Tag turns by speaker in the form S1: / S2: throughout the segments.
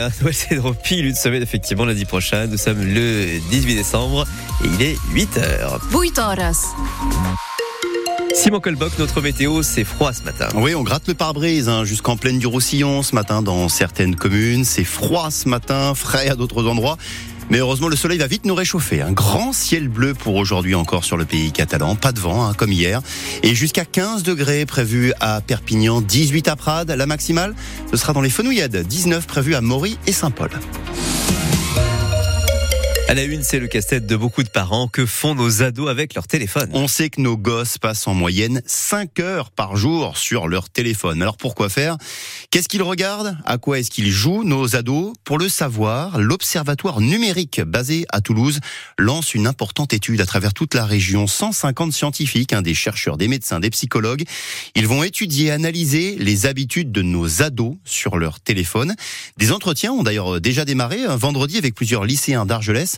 S1: Noël Cédro pile une semaine, effectivement, lundi prochain. Nous sommes le 18 décembre et il est 8h.
S2: 8 horas.
S1: Simon Colbock, notre météo, c'est froid ce matin.
S3: Oui, on gratte le pare-brise hein, jusqu'en pleine du Roussillon ce matin dans certaines communes. C'est froid ce matin, frais à d'autres endroits. Mais heureusement, le soleil va vite nous réchauffer. Un grand ciel bleu pour aujourd'hui encore sur le pays catalan. Pas de vent, hein, comme hier. Et jusqu'à 15 degrés prévus à Perpignan, 18 à Prades. La maximale, ce sera dans les Fenouillades. 19 prévus à Maury et Saint-Paul.
S1: À la une, c'est le casse-tête de beaucoup de parents. Que font nos ados avec leur téléphone?
S3: On sait que nos gosses passent en moyenne 5 heures par jour sur leur téléphone. Alors pourquoi faire? Qu'est-ce qu'ils regardent? À quoi est-ce qu'ils jouent, nos ados Pour le savoir, l'Observatoire numérique basé à Toulouse lance une importante étude à travers toute la région. 150 scientifiques, hein, des chercheurs, des médecins, des psychologues. Ils vont étudier, analyser les habitudes de nos ados sur leur téléphone. Des entretiens ont d'ailleurs déjà démarré un vendredi avec plusieurs lycéens d'Argelès.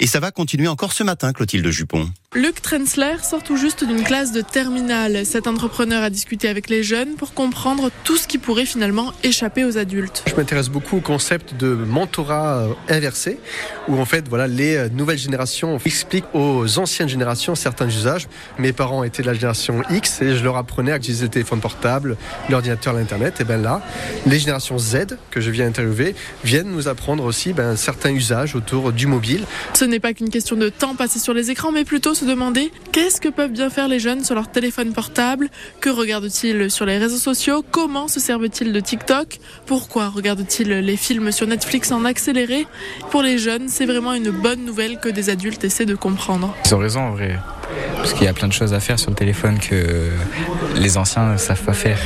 S3: Et ça va continuer encore ce matin, Clotilde Jupon.
S4: Luc Trensler sort tout juste d'une classe de terminale. Cet entrepreneur a discuté avec les jeunes pour comprendre tout ce qui pourrait finalement échapper aux adultes.
S5: Je m'intéresse beaucoup au concept de mentorat euh, inversé, où en fait, voilà, les euh, nouvelles générations expliquent aux anciennes générations certains usages. Mes parents étaient de la génération X et je leur apprenais à utiliser le téléphone portable, l'ordinateur, l'internet. Et bien là, les générations Z que je viens interviewer viennent nous apprendre aussi ben, certains usages autour du mobile.
S4: Ce n'est pas qu'une question de temps passé sur les écrans, mais plutôt se demander qu'est-ce que peuvent bien faire les jeunes sur leur téléphone portable, que regardent-ils sur les réseaux sociaux, comment se servent-ils de TikTok, pourquoi regardent-ils les films sur Netflix en accéléré? Pour les jeunes, c'est vraiment une bonne nouvelle que des adultes essaient de comprendre.
S6: Ils ont raison en vrai, parce qu'il y a plein de choses à faire sur le téléphone que les anciens ne savent pas faire.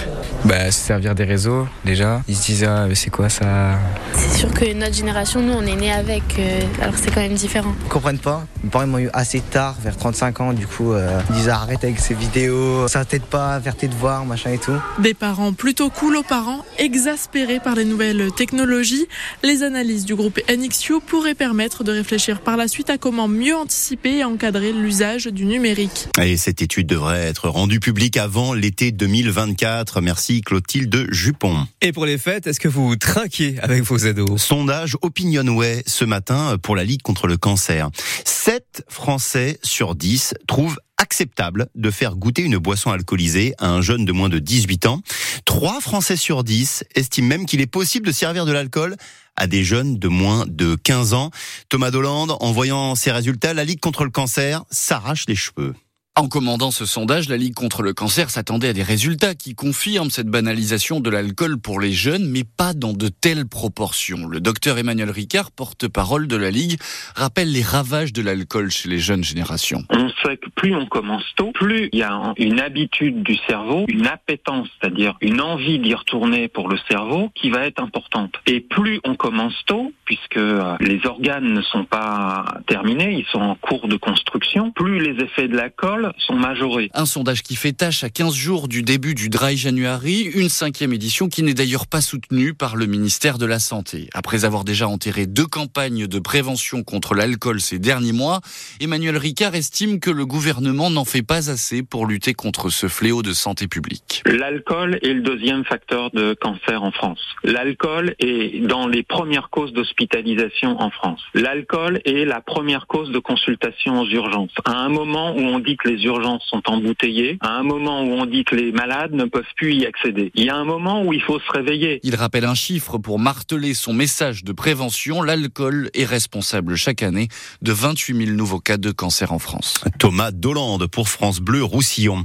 S6: Bah, se servir des réseaux, déjà. Ils se disent, ah, c'est quoi ça?
S7: C'est sûr que notre génération, nous, on est né avec, euh, alors c'est quand même différent.
S8: Ils comprennent pas. Mes parents m'ont eu assez tard, vers 35 ans, du coup, euh, ils disent, arrête avec ces vidéos, ça t'aide pas faire tes devoirs, machin et tout.
S4: Des parents plutôt cool aux parents, exaspérés par les nouvelles technologies. Les analyses du groupe NXU pourraient permettre de réfléchir par la suite à comment mieux anticiper et encadrer l'usage du numérique.
S3: Et cette étude devrait être rendue publique avant l'été 2024. Merci Clotilde Jupon.
S1: Et pour les fêtes, est-ce que vous trinquez avec vos ados?
S3: Sondage Opinionway ce matin pour la Ligue contre le cancer. 7 Français sur 10 trouvent acceptable de faire goûter une boisson alcoolisée à un jeune de moins de 18 ans. 3 Français sur 10 estiment même qu'il est possible de servir de l'alcool à des jeunes de moins de 15 ans. Thomas Dolande, en voyant ces résultats, la Ligue contre le cancer s'arrache les cheveux.
S9: En commandant ce sondage, la Ligue contre le cancer s'attendait à des résultats qui confirment cette banalisation de l'alcool pour les jeunes, mais pas dans de telles proportions. Le docteur Emmanuel Ricard, porte-parole de la Ligue, rappelle les ravages de l'alcool chez les jeunes générations.
S10: On sait que plus on commence tôt, plus il y a une habitude du cerveau, une appétence, c'est-à-dire une envie d'y retourner pour le cerveau qui va être importante. Et plus on commence tôt, puisque euh, les organes ne sont pas terminés, ils sont en cours de construction, plus les effets de l'alcool sont majorés.
S9: Un sondage qui fait tâche à 15 jours du début du Dry January, une cinquième édition qui n'est d'ailleurs pas soutenue par le ministère de la Santé. Après avoir déjà enterré deux campagnes de prévention contre l'alcool ces derniers mois, Emmanuel Ricard estime que le gouvernement n'en fait pas assez pour lutter contre ce fléau de santé publique.
S10: L'alcool est le deuxième facteur de cancer en France. L'alcool est dans les premières causes d'hospitalisation en France. L'alcool est la première cause de consultation aux urgences. À un moment où on dit que les les urgences sont embouteillées, à un moment où on dit que les malades ne peuvent plus y accéder. Il y a un moment où il faut se réveiller.
S9: Il rappelle un chiffre pour marteler son message de prévention. L'alcool est responsable chaque année de 28 000 nouveaux cas de cancer en France.
S3: Thomas Dolande pour France Bleu Roussillon.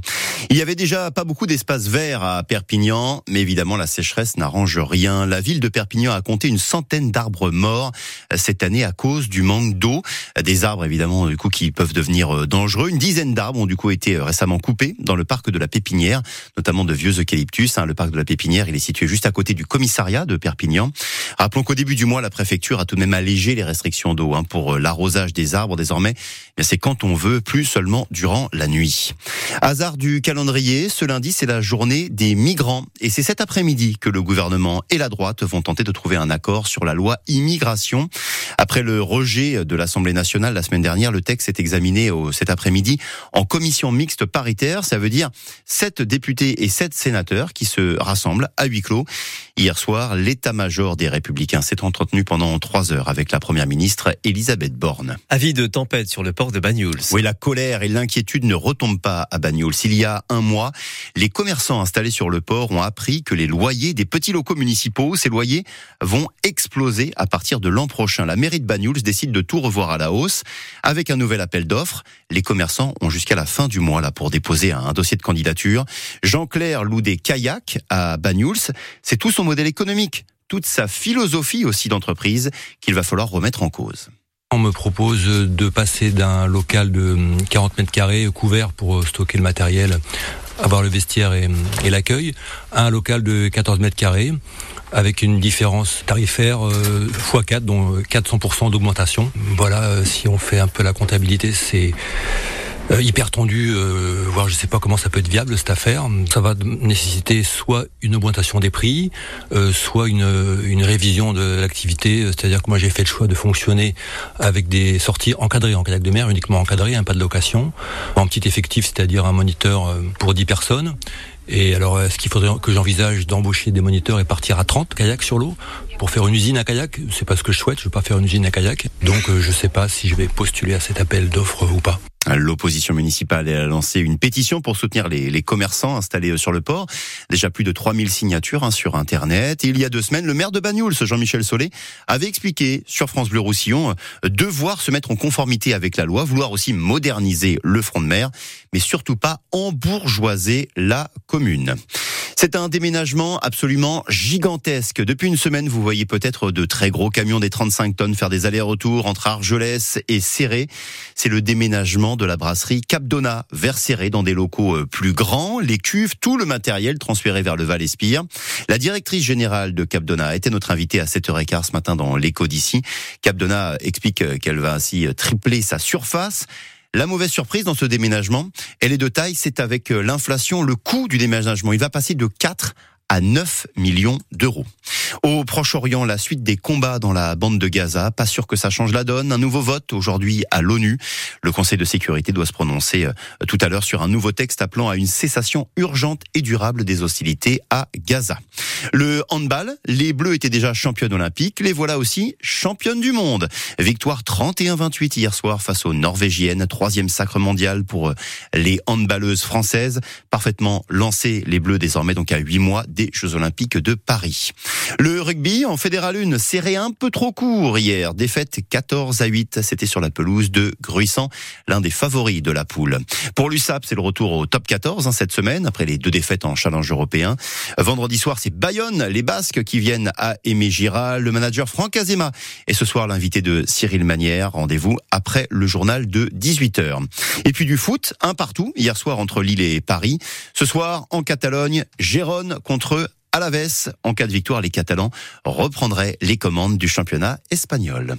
S3: Il y avait déjà pas beaucoup d'espace vert à Perpignan, mais évidemment la sécheresse n'arrange rien. La ville de Perpignan a compté une centaine d'arbres morts cette année à cause du manque d'eau. Des arbres évidemment du coup qui peuvent devenir dangereux. Une dizaine d'arbres ont du coup été euh, récemment coupés dans le parc de la Pépinière, notamment de vieux eucalyptus. Hein. Le parc de la Pépinière, il est situé juste à côté du commissariat de Perpignan. Rappelons qu'au début du mois, la préfecture a tout de même allégé les restrictions d'eau hein, pour euh, l'arrosage des arbres désormais. C'est quand on veut, plus seulement durant la nuit. Hasard du calendrier, ce lundi, c'est la journée des migrants. Et c'est cet après-midi que le gouvernement et la droite vont tenter de trouver un accord sur la loi immigration. Après le rejet de l'Assemblée nationale la semaine dernière, le texte est examiné cet après-midi en commission mixte paritaire. Ça veut dire sept députés et sept sénateurs qui se rassemblent à huis clos. Hier soir, l'état-major des Républicains s'est entretenu pendant trois heures avec la première ministre Elisabeth Borne.
S1: Avis de tempête sur le port de Banyuls.
S3: Oui, la colère et l'inquiétude ne retombent pas à Banyuls. Il y a un mois, les commerçants installés sur le port ont appris que les loyers des petits locaux municipaux, ces loyers vont exploser à partir de l'an prochain. La mairie de Banyuls décide de tout revoir à la hausse avec un nouvel appel d'offres. Les commerçants ont jusqu'à la fin du mois là pour déposer un dossier de candidature. Jean-Claire loue des kayaks à Banyuls. C'est tout son modèle économique, toute sa philosophie aussi d'entreprise qu'il va falloir remettre en cause.
S2: On me propose de passer d'un local de 40 mètres carrés couvert pour stocker le matériel, avoir le vestiaire et, l'accueil, à un local de 14 mètres carrés avec une différence tarifaire x4, dont 400% d'augmentation. Voilà, euh, si on fait un peu la comptabilité, c'est euh, hyper tendu, euh, voire je sais pas comment ça peut être viable cette affaire. Ça va nécessiter soit une augmentation des prix, euh, soit une, révision de l'activité. C'est-à-dire que moi j'ai fait le choix de fonctionner avec des sorties encadrées en kayak de mer, uniquement encadrées, un pas de location, en petit effectif, c'est-à-dire un moniteur pour 10 personnes. Et alors, est-ce qu'il faudrait que j'envisage d'embaucher des moniteurs et partir à 30 kayaks sur l'eau pour faire une usine à kayak? C'est pas ce que je souhaite, je veux pas faire une usine à kayak. Donc, je sais pas si je vais postuler à cet appel d'offres ou pas.
S3: L'opposition municipale a lancé une pétition pour soutenir les, commerçants installés sur le port. Déjà plus de 3000 signatures hein, sur Internet. Et il y a deux semaines, le maire de Bagnoul, Jean-Michel Solé, avait expliqué sur France Bleu Roussillon euh, devoir se mettre en conformité avec la loi, vouloir aussi moderniser le front de mer, mais surtout pas embourgeoiser la commune. C'est un déménagement absolument gigantesque. Depuis une semaine, vous voyez peut-être de très gros camions des 35 tonnes faire des allers-retours entre Argelès et Serré. C'est le déménagement de la brasserie Capdona vers Serré dans des locaux euh, plus grands, les cuves, tout le matériel transféré vers le Val-Espire. La directrice générale de Capdona était notre invitée à 7h15 ce matin dans l'écho d'ici. Capdona explique euh, qu'elle va ainsi tripler sa surface. La mauvaise surprise dans ce déménagement, elle est de taille, c'est avec euh, l'inflation, le coût du déménagement. Il va passer de 4 à 9 millions d'euros. Au Proche-Orient, la suite des combats dans la bande de Gaza, pas sûr que ça change la donne. Un nouveau vote aujourd'hui à l'ONU. Le Conseil de sécurité doit se prononcer euh, tout à l'heure sur un nouveau texte appelant à une cessation urgente et durable des hostilités à Gaza. Le handball, les Bleus étaient déjà championnes olympiques, les voilà aussi championnes du monde. Victoire 31-28 hier soir face aux Norvégiennes, troisième sacre mondial pour euh, les handballeuses françaises. Parfaitement lancées, les Bleus désormais donc à 8 mois des Jeux Olympiques de Paris. Le rugby en Fédéral 1 serré un peu trop court hier. Défaite 14 à 8. C'était sur la pelouse de Gruissant, l'un des favoris de la poule. Pour l'USAP, c'est le retour au top 14 hein, cette semaine après les deux défaites en challenge européen. Vendredi soir, c'est Bayonne, les Basques qui viennent à Aimé Gira, le manager Franck Azema. Et ce soir, l'invité de Cyril Manière. Rendez-vous après le journal de 18h. Et puis du foot, un partout hier soir entre Lille et Paris. Ce soir, en Catalogne, Gérone contre Alaves. En cas de victoire, les Catalans reprendraient les commandes du championnat espagnol.